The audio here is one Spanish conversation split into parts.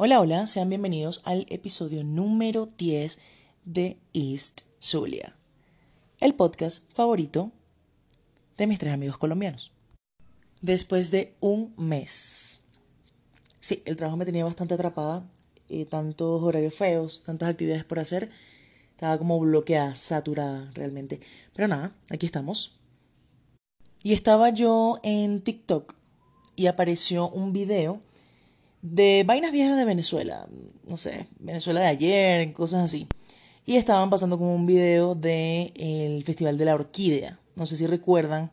Hola, hola, sean bienvenidos al episodio número 10 de East Zulia, el podcast favorito de mis tres amigos colombianos. Después de un mes. Sí, el trabajo me tenía bastante atrapada, eh, tantos horarios feos, tantas actividades por hacer, estaba como bloqueada, saturada realmente. Pero nada, aquí estamos. Y estaba yo en TikTok y apareció un video de vainas viejas de Venezuela, no sé, Venezuela de ayer, cosas así. Y estaban pasando como un video del el Festival de la Orquídea. No sé si recuerdan,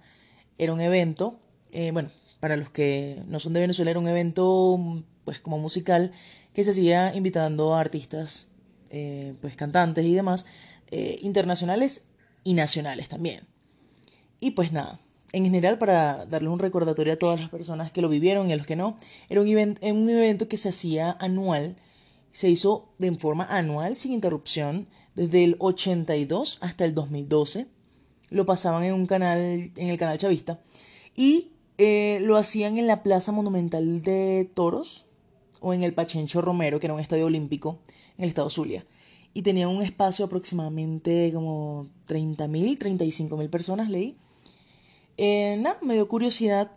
era un evento, eh, bueno, para los que no son de Venezuela, era un evento pues como musical que se hacía invitando a artistas, eh, pues cantantes y demás, eh, internacionales y nacionales también. Y pues nada, en general, para darle un recordatorio a todas las personas que lo vivieron y a los que no, era un, evento que se hacía anual, se hizo de forma anual, sin interrupción, desde el 82 hasta el 2012. Lo pasaban en un canal, en el canal chavista, y eh, lo hacían en la Plaza Monumental de Toros o en el Pachencho Romero, que era un estadio olímpico en el estado Zulia. Y tenían un espacio aproximadamente como 30.000, 35.000 personas, leí. Eh, nada, me dio curiosidad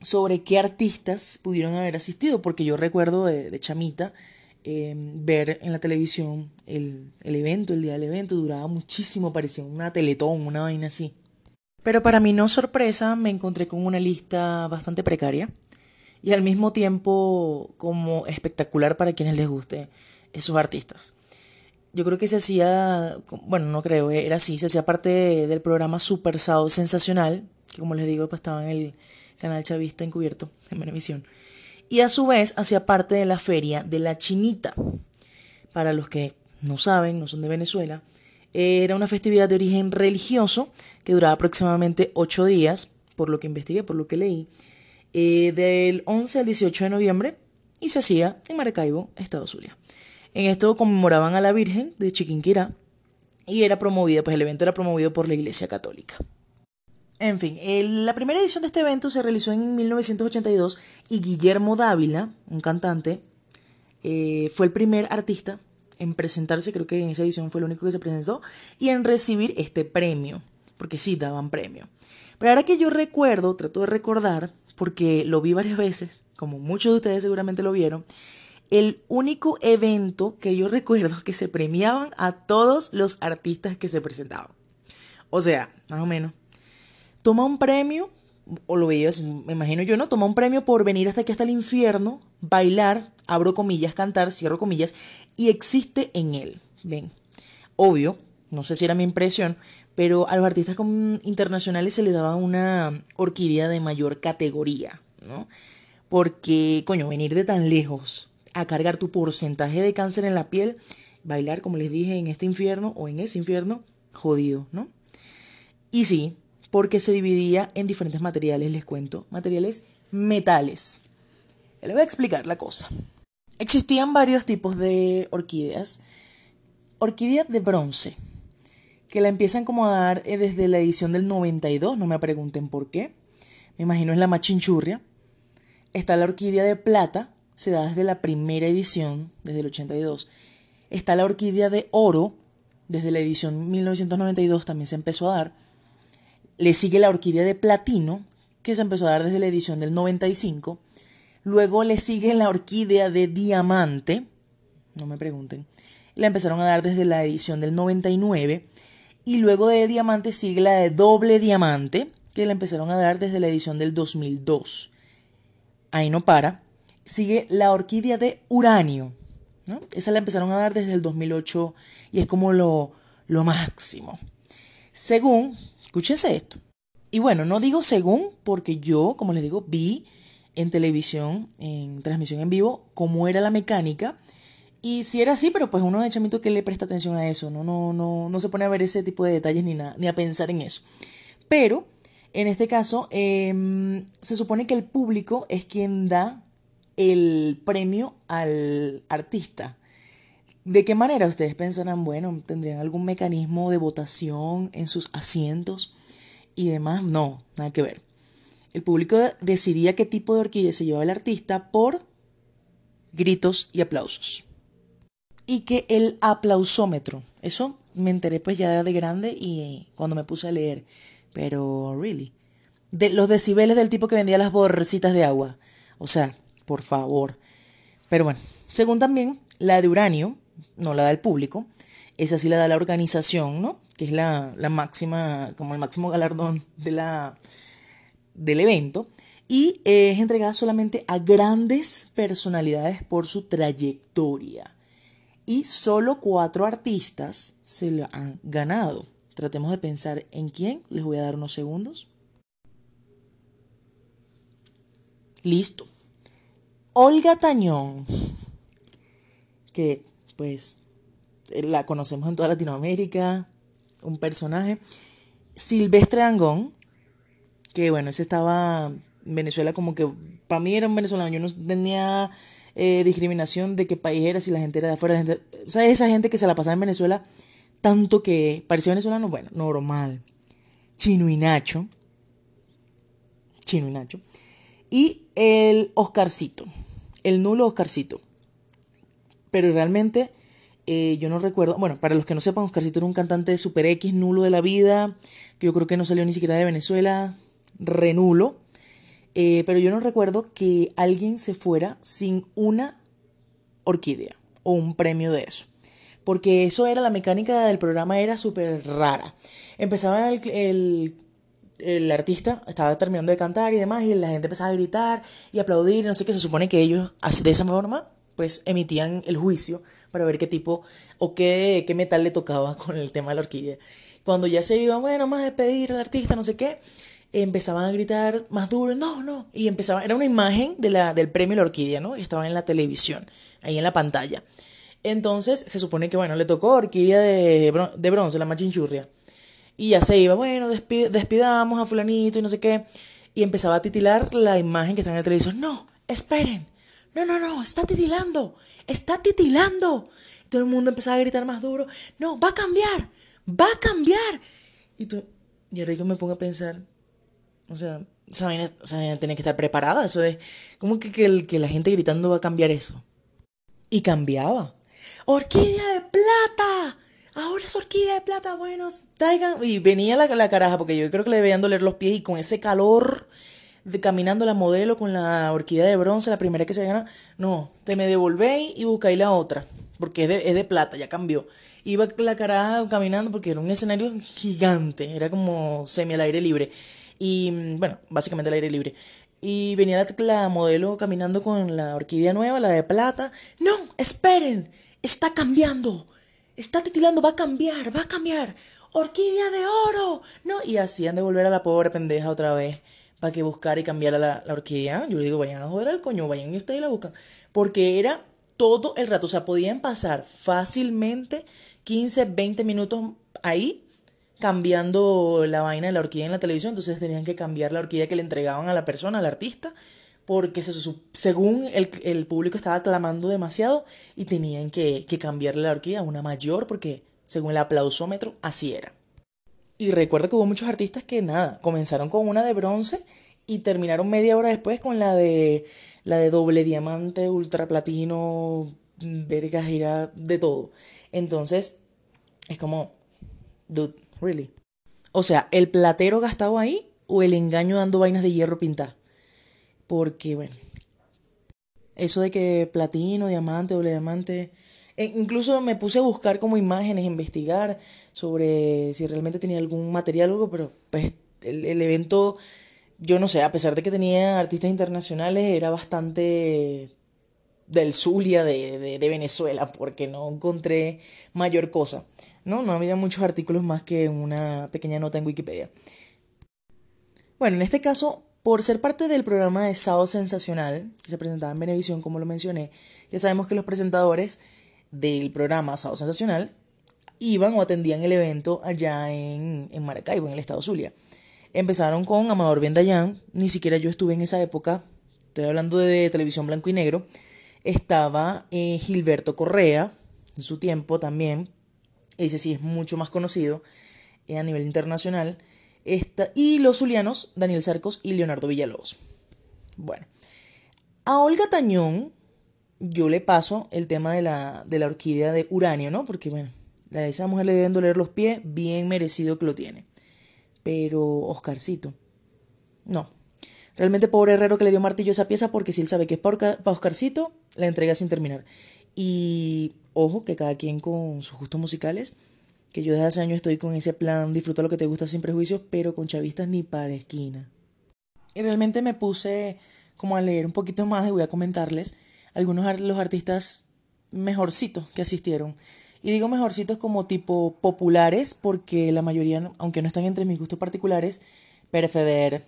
sobre qué artistas pudieron haber asistido, porque yo recuerdo de, chamita em, ver en la televisión el, el, evento, el día del evento, duraba muchísimo, parecía una teletón, una vaina así. Pero para mi no sorpresa me encontré con una lista bastante precaria y al mismo tiempo como espectacular para quienes les guste esos artistas. Yo creo que se hacía, bueno, no creo, era así, se hacía parte del programa Super Sao Sensacional que como les digo, pues estaba en el canal chavista encubierto en Venevisión. Y a su vez hacía parte de la feria de la Chinita. Para los que no saben, no son de Venezuela, era una festividad de origen religioso que duraba aproximadamente ocho días, por lo que investigué, por lo que leí, eh, del 11 al 18 de noviembre y se hacía en Maracaibo, Estado Zulia. En esto conmemoraban a la Virgen de Chiquinquirá y era promovida, pues el evento era promovido por la Iglesia Católica. En fin, la primera edición de este evento se realizó en 1982 y Guillermo Dávila, un cantante, eh, fue el primer artista en presentarse, creo que en esa edición fue el único que se presentó, y en recibir este premio, porque sí daban premio. Pero ahora que yo recuerdo, trato de recordar, porque lo vi varias veces, como muchos de ustedes seguramente lo vieron, el único evento que yo recuerdo que se premiaban a todos los artistas que se presentaban. O sea, más o menos toma un premio, o lo veías, me imagino yo, ¿no? Toma un premio por venir hasta aquí, hasta el infierno, bailar, abro comillas, cantar, cierro comillas, y existe en él. Ven, obvio, no sé si era mi impresión, pero a los artistas internacionales se les daba una orquídea de mayor categoría, ¿no? Porque, coño, venir de tan lejos a cargar tu porcentaje de cáncer en la piel, bailar, como les dije, en este infierno o en ese infierno, jodido, ¿no? Y sí, porque se dividía en diferentes materiales, les cuento, materiales metales. Les voy a explicar la cosa. Existían varios tipos de orquídeas. Orquídea de bronce, que la empiezan como a dar eh, desde la edición del 92, no me pregunten por qué. Me imagino es la machinchurria. Está la orquídea de plata, se da desde la primera edición, desde el 82. Está la orquídea de oro, desde la edición 1992 también se empezó a dar. Le sigue la orquídea de platino, que se empezó a dar desde la edición del 95. Luego le sigue la orquídea de diamante, no me pregunten. La empezaron a dar desde la edición del 99. Y luego de diamante sigue la de doble diamante, que la empezaron a dar desde la edición del 2002. Ahí no para. Sigue la orquídea de uranio. ¿no? Esa la empezaron a dar desde el 2008 y es como lo, lo máximo. Según Escúchense esto. Y bueno, no digo según, porque yo, como les digo, vi en televisión, en transmisión en vivo, cómo era la mecánica. Y si era así, pero pues uno de chamito que le presta atención a eso, no, no, no, no se pone a ver ese tipo de detalles ni, nada, ni a pensar en eso. Pero, en este caso, em, se supone que el público es quien da el premio al artista. ¿De qué manera ustedes pensarán? Bueno, ¿tendrían algún mecanismo de votación en sus asientos y demás? No, nada que ver. El público decidía qué tipo de orquídea se llevaba el artista por gritos y aplausos. Y que el aplausómetro, eso me enteré pues ya de grande y cuando me puse a leer, pero really, de los decibeles del tipo que vendía las bolsitas de agua. O sea, por favor. Pero bueno, según también la de uranio, no la da el público, esa sí la da la organización, ¿no? Que es la, la máxima, como el máximo galardón de la, del evento. Y es entregada solamente a grandes personalidades por su trayectoria. Y solo cuatro artistas se la han ganado. Tratemos de pensar en quién. Les voy a dar unos segundos. Listo. Olga Tañón, que pues la conocemos en toda Latinoamérica, un personaje. Silvestre Angón, que bueno, ese estaba en Venezuela como que, para mí era un venezolano, yo no tenía eh, discriminación de qué país era, si la gente era de afuera, o sea, esa gente que se la pasaba en Venezuela, tanto que parecía venezolano, bueno, normal. Chino y Nacho. Chino y Nacho. Y el Oscarcito, el nulo Oscarcito. Pero realmente eh, yo no recuerdo, bueno, para los que no sepan, Oscarcito era un cantante Super X, nulo de la vida, que yo creo que no salió ni siquiera de Venezuela, renulo. Eh, pero yo no recuerdo que alguien se fuera sin una orquídea o un premio de eso. Porque eso era, la mecánica del programa era súper rara. Empezaba el el artista estaba terminando de cantar y demás, y la gente empezaba a gritar y aplaudir, no sé qué, se supone que ellos, de esa forma, pues emitían el juicio para ver qué tipo o qué, qué metal le tocaba con el tema de la orquídea. Cuando ya se iban, bueno, más a despedir al artista, no sé qué, empezaban a gritar más duro, no, no, y empezaba, era una imagen de la, del premio La Orquídea, ¿no? Estaba en la televisión, ahí en la pantalla. Entonces, se supone que, bueno, le tocó Orquídea de, de bronce, la machinchurria. Y ya se iba, bueno, despidamos a fulanito y no sé qué. Y empezaba a titilar la imagen que está en el televisor. No, esperen. No, no, no, está titilando. Está titilando. todo el mundo empezaba a gritar más duro. No, va a cambiar. Va a cambiar. Y, tú, y ahora yo me pongo a pensar. O sea, esa vaina, tiene que estar preparada. Eso es como que, que, que la gente gritando va a cambiar eso. Y cambiaba. Orquídea de plata ahora es orquídea de plata, bueno, traigan. Y venía la, la caraja, porque yo creo que le debían doler los pies y con ese calor caminando la modelo con la orquídea de bronce, la primera que se gana, no, te me devolvéis y buscáis la otra, porque es de, es de plata, ya cambió. Iba la caraja caminando porque era un escenario gigante, era como semi al aire libre. Y bueno, básicamente al aire libre. Y venía la, la modelo caminando con la orquídea nueva, la de plata. No, esperen, está cambiando está titilando, va a cambiar, va a cambiar. Orquídea de oro. No, y hacían de volver a la pobre pendeja otra vez que buscara y cambiara la, orquídea. Yo le digo, vayan a joder al coño, vayan y ustedes la buscan. Porque era todo el rato, o sea, podían pasar fácilmente 15, 20 minutos ahí cambiando la vaina de la orquídea en la televisión, entonces tenían que cambiar la orquídea que le entregaban a la persona, al artista, porque se, según el, el, público estaba clamando demasiado y tenían que, que cambiarle la orquídea a una mayor porque según el aplausómetro así era. Y recuerdo que hubo muchos artistas que nada, comenzaron con una de bronce y terminaron media hora después con la de la de doble diamante, ultra platino, verga gira, de todo. Entonces, es como dude, really. O sea, el platero gastado ahí o el engaño dando vainas de hierro pintadas. Porque, bueno, eso de que platino, diamante, doble diamante. E incluso me puse a buscar como imágenes, investigar sobre si realmente tenía algún material o algo, pero pues el, evento, yo no sé, a pesar de que tenía artistas internacionales, era bastante del Zulia de, de, Venezuela, porque no encontré mayor cosa. No, no había muchos artículos más que una pequeña nota en Wikipedia. Bueno, en este caso por ser parte del programa de Sao Sensacional, que se presentaba en Venevisión, como lo mencioné, ya sabemos que los presentadores del programa Sao Sensacional iban o atendían el evento allá en, en Maracaibo, en el estado Zulia. Empezaron con Amador Bendayán, ni siquiera yo estuve en esa época, estoy hablando de televisión blanco y negro. Estaba eh, Gilberto Correa, en su tiempo también, ese sí es mucho más conocido eh, a nivel internacional y los zulianos, Daniel Cercos y Leonardo Villalobos. Bueno, a Olga Tañón yo le paso el tema de la, de la orquídea de uranio, ¿no? Porque, bueno, a esa mujer le deben doler los pies, bien merecido que lo tiene. Pero Oscarcito, no. Realmente pobre Herrero que le dio martillo a esa pieza porque si él sabe que es para Oscarcito, la entrega sin terminar. Y ojo, que cada quien con sus gustos musicales, que yo desde hace años estoy con ese plan, disfruta lo que te gusta sin prejuicios, pero con chavistas ni para esquina. Y realmente me puse como a leer un poquito más y voy a comentarles algunos de los artistas mejorcitos que asistieron. Y digo mejorcitos como tipo populares, porque la mayoría, aunque no están entre mis gustos particulares, Perfever,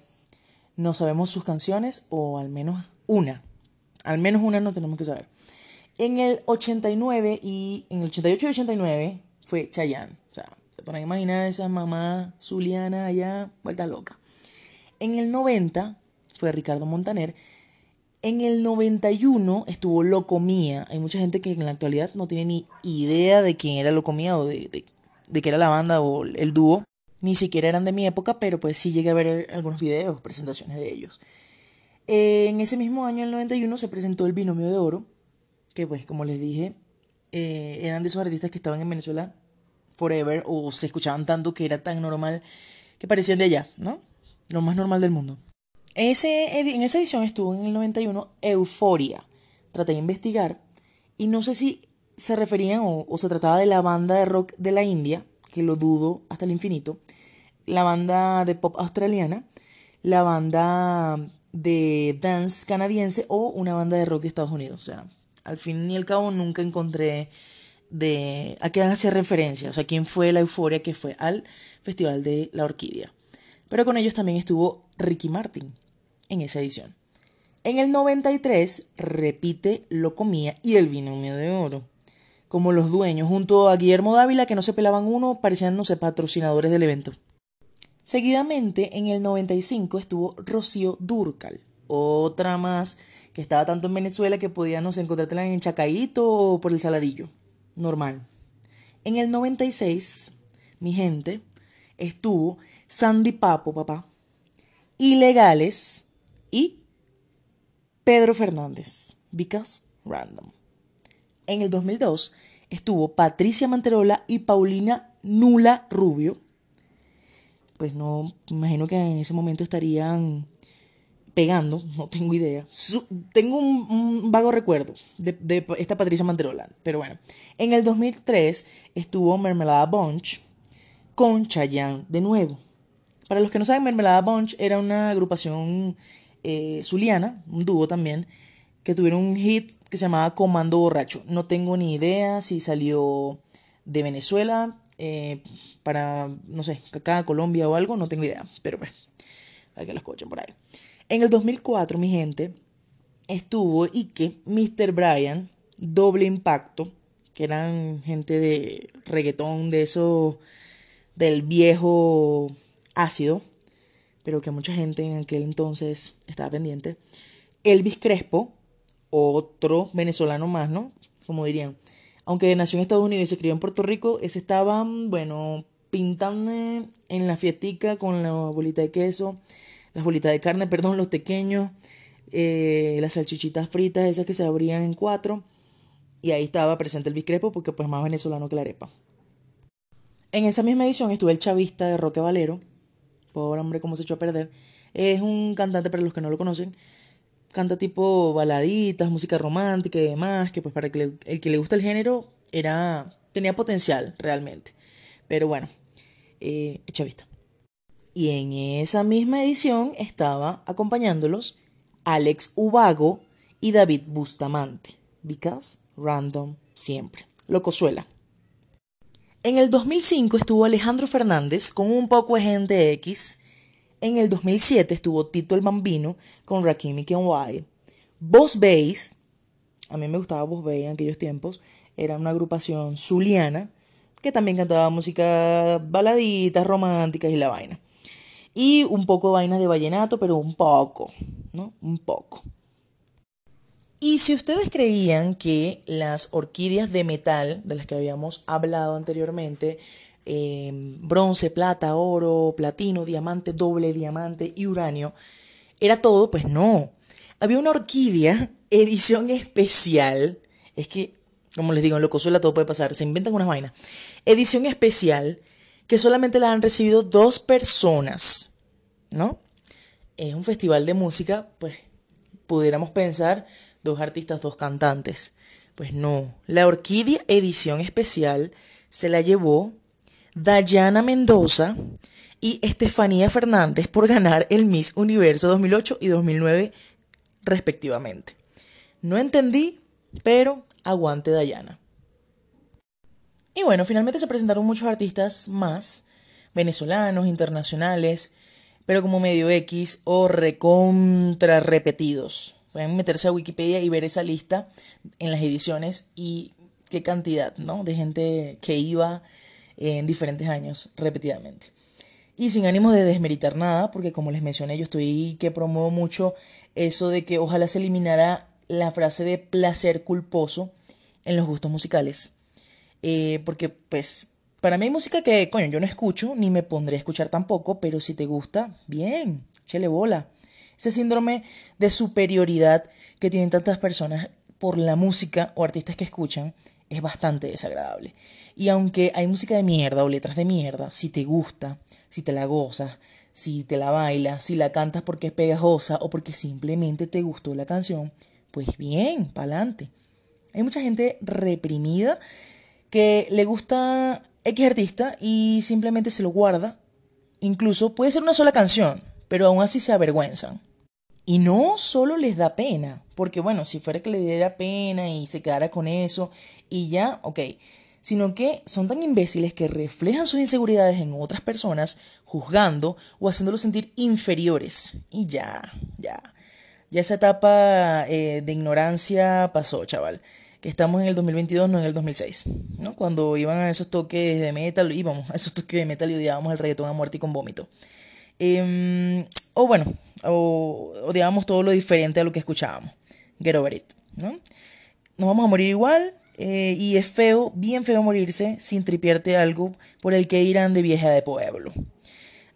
no sabemos sus canciones, o al menos una. Al menos una no tenemos que saber. En el 89 y en el 88 y 89 fue Chayanne. O sea, se imaginar a esa mamá zuliana allá, vuelta loca. En el 90 fue Ricardo Montaner. En el 91 estuvo Locomía. Hay mucha gente que en la actualidad no tiene ni idea de quién era Locomía o de, de, qué era la banda o el dúo. Ni siquiera eran de mi época, pero pues sí llegué a ver algunos videos, presentaciones de ellos. En ese mismo año, el 91, se presentó el Binomio de Oro, que pues como les dije, eh, eran de esos artistas que estaban en Venezuela forever o se escuchaban tanto que era tan normal que parecían de allá, ¿no? Lo más normal del mundo. En esa edición estuvo en el 91 Euforia. Traté de investigar y no sé si se referían o, se trataba de la banda de rock de la India, que lo dudo hasta el infinito, la banda de pop australiana, la banda de dance canadiense o una banda de rock de Estados Unidos. O sea, al fin y al cabo nunca encontré de a qué hacer referencia, o sea, quién fue la euforia que fue al Festival de la Orquídea. Pero con ellos también estuvo Ricky Martin en esa edición. En el 93 repite Lo Comía y el Binomio de Oro como los dueños, junto a Guillermo Dávila, que no se pelaban uno, parecían, no sé, patrocinadores del evento. Seguidamente, en el 95 estuvo Rocío Durcal, otra más que estaba tanto en Venezuela que podía, no sé, encontrártela en Chacaíto o por el Saladillo. Normal. En el 96, mi gente, estuvo Sandy Papo, papá, Ilegales y Pedro Fernández, because random. En el 2002 estuvo Patricia Manterola y Paulina Nula Rubio. Pues no, imagino que en ese momento estarían pegando, no tengo idea. tengo un, vago recuerdo de, esta Patricia Manterola, pero bueno. En el 2003 estuvo Mermelada Bunch con Chayanne de nuevo. Para los que no saben, Mermelada Bunch era una agrupación eh, zuliana, un dúo también, que tuvieron un hit que se llamaba Comando Borracho. No tengo ni idea si salió de Venezuela eh, para, no sé, acá, Colombia o algo, no tengo idea, pero bueno, para que lo escuchen por ahí. En el 2004, mi gente, estuvo y que Mr. Brian, Doble Impacto, que eran gente de reggaetón, de eso, del viejo ácido, pero que mucha gente en aquel entonces estaba pendiente. Elvis Crespo, otro venezolano más, ¿no? Como dirían. Aunque nació en Estados Unidos y se crió en Puerto Rico, ese estaba, bueno, pintando en la fiestica con la bolita de queso, las bolitas de carne, perdón, los pequeños, eh, las salchichitas fritas, esas que se abrían en cuatro. Y ahí estaba presente el biscrepo porque pues más venezolano que la arepa. En esa misma edición estuvo el chavista de Roque Valero. Pobre hombre, cómo se echó a perder. Es un cantante para los que no lo conocen canta tipo baladitas, música romántica y demás, que pues para que el que le gusta el género era tenía potencial realmente. Pero bueno, eh, echa vista. Y en esa misma edición estaba acompañándolos Alex Ubago y David Bustamante. Because random siempre. Locosuela. En el 2005 estuvo Alejandro Fernández con un poco de gente X en el 2007 estuvo Tito el Bambino con Rakim y Kenway. Boss Bass, a mí me gustaba Boss Bass en aquellos tiempos, era una agrupación zuliana que también cantaba música baladitas, románticas y la vaina. Y un poco de vainas de vallenato, pero un poco, ¿no? Un poco. Y si ustedes creían que las orquídeas de metal, de las que habíamos hablado anteriormente, Em, bronce, plata, oro, platino, diamante, doble diamante y uranio, era todo, pues no. Había una orquídea edición especial. Es que, como les digo, en Locosuela todo puede pasar. Se inventan unas vainas. Edición especial que solamente la han recibido dos personas. ¿No? Es un festival de música, pues pudiéramos pensar dos artistas, dos cantantes. Pues no. La Orquídea Edición Especial se la llevó Dayana Mendoza y Estefanía Fernández por ganar el Miss Universo 2008 y 2009 respectivamente. No entendí, pero aguante Dayana. Y bueno, finalmente se presentaron muchos artistas más, venezolanos, internacionales, pero como medio X o recontra repetidos. Pueden meterse a Wikipedia y ver esa lista en las ediciones y qué cantidad, ¿no? De gente que iba en diferentes años repetidamente. Y sin ánimo de desmeritar nada, porque como les mencioné, yo estoy que promuevo mucho eso de que ojalá se eliminara la frase de placer culposo en los gustos musicales. Eh, porque, pues, para mí hay música que, coño, yo no escucho, ni me pondré a escuchar tampoco, pero si te gusta, bien, chele bola. Ese síndrome de superioridad que tienen tantas personas por la música o artistas que escuchan es bastante desagradable. Y aunque hay música de mierda o letras de mierda, si te gusta, si te la gozas, si te la bailas, si la cantas porque es pegajosa o porque simplemente te gustó la canción, pues bien, pa'lante. Hay mucha gente reprimida que le gusta X artista y simplemente se lo guarda. Incluso puede ser una sola canción, pero aún así se avergüenzan. Y no solo les da pena, porque bueno, si fuera que le diera pena y se quedara con eso y ya, ok, sino que son tan imbéciles que reflejan sus inseguridades en otras personas, juzgando o haciéndolos sentir inferiores. Y ya, ya. Ya esa etapa eh, de ignorancia pasó, chaval. Que estamos en el 2022, no en el 2006. ¿no? Cuando iban a esos toques de metal, íbamos a esos toques de metal y odiábamos el reggaetón a muerte y con vómito. Em, o bueno, o odiábamos todo lo diferente a lo que escuchábamos. Get over it, ¿no? Nos vamos a morir igual, eh, y es feo, bien feo morirse sin tripiarte algo por el que irán de vieja de pueblo.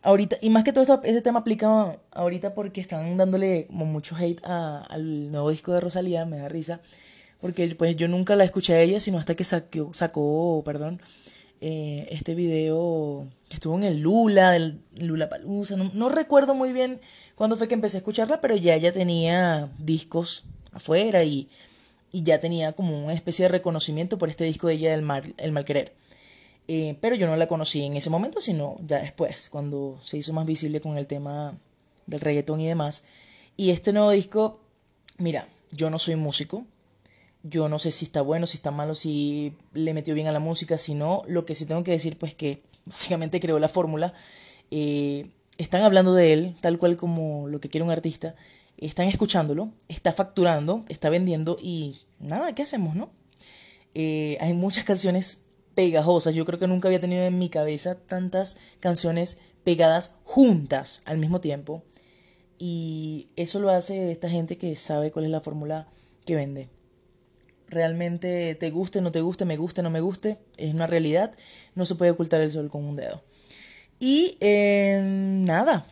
Ahorita, y más que todo esto, este tema aplica ahorita porque están dándole como mucho hate al nuevo disco de Rosalía, me da risa, porque pues yo nunca la escuché a ella, sino hasta que sacó, sacó perdón, eh, este video que estuvo en el Lula, del Lula Palusa, no, recuerdo muy bien cuándo fue que empecé a escucharla, pero ya ella tenía discos afuera y y ya tenía como una especie de reconocimiento por este disco de ella, El Mal, el mal Querer. Eh, pero yo no la conocí en ese momento, sino ya después, cuando se hizo más visible con el tema del reggaetón y demás. Y este nuevo disco, mira, yo no soy músico, yo no sé si está bueno, si está malo, si le metió bien a la música, si no, lo que sí tengo que decir, pues que básicamente creó la fórmula. Eh, están hablando de él, tal cual como lo que quiere un artista, están escuchándolo, está facturando, está vendiendo y nada, ¿qué hacemos, no? Eh, hay muchas canciones pegajosas, yo creo que nunca había tenido en mi cabeza tantas canciones pegadas juntas al mismo tiempo y eso lo hace esta gente que sabe cuál es la fórmula que vende. Realmente te guste, no te guste, me guste, no me guste, es una realidad, no se puede ocultar el sol con un dedo. Y eh, nada,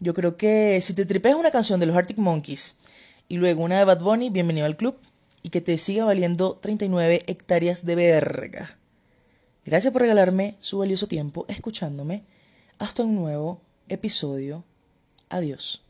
yo creo que si te tripeas una canción de los Arctic Monkeys y luego una de Bad Bunny, bienvenido al club y que te siga valiendo 39 hectáreas de verga. Gracias por regalarme su valioso tiempo escuchándome. Hasta un nuevo episodio. Adiós.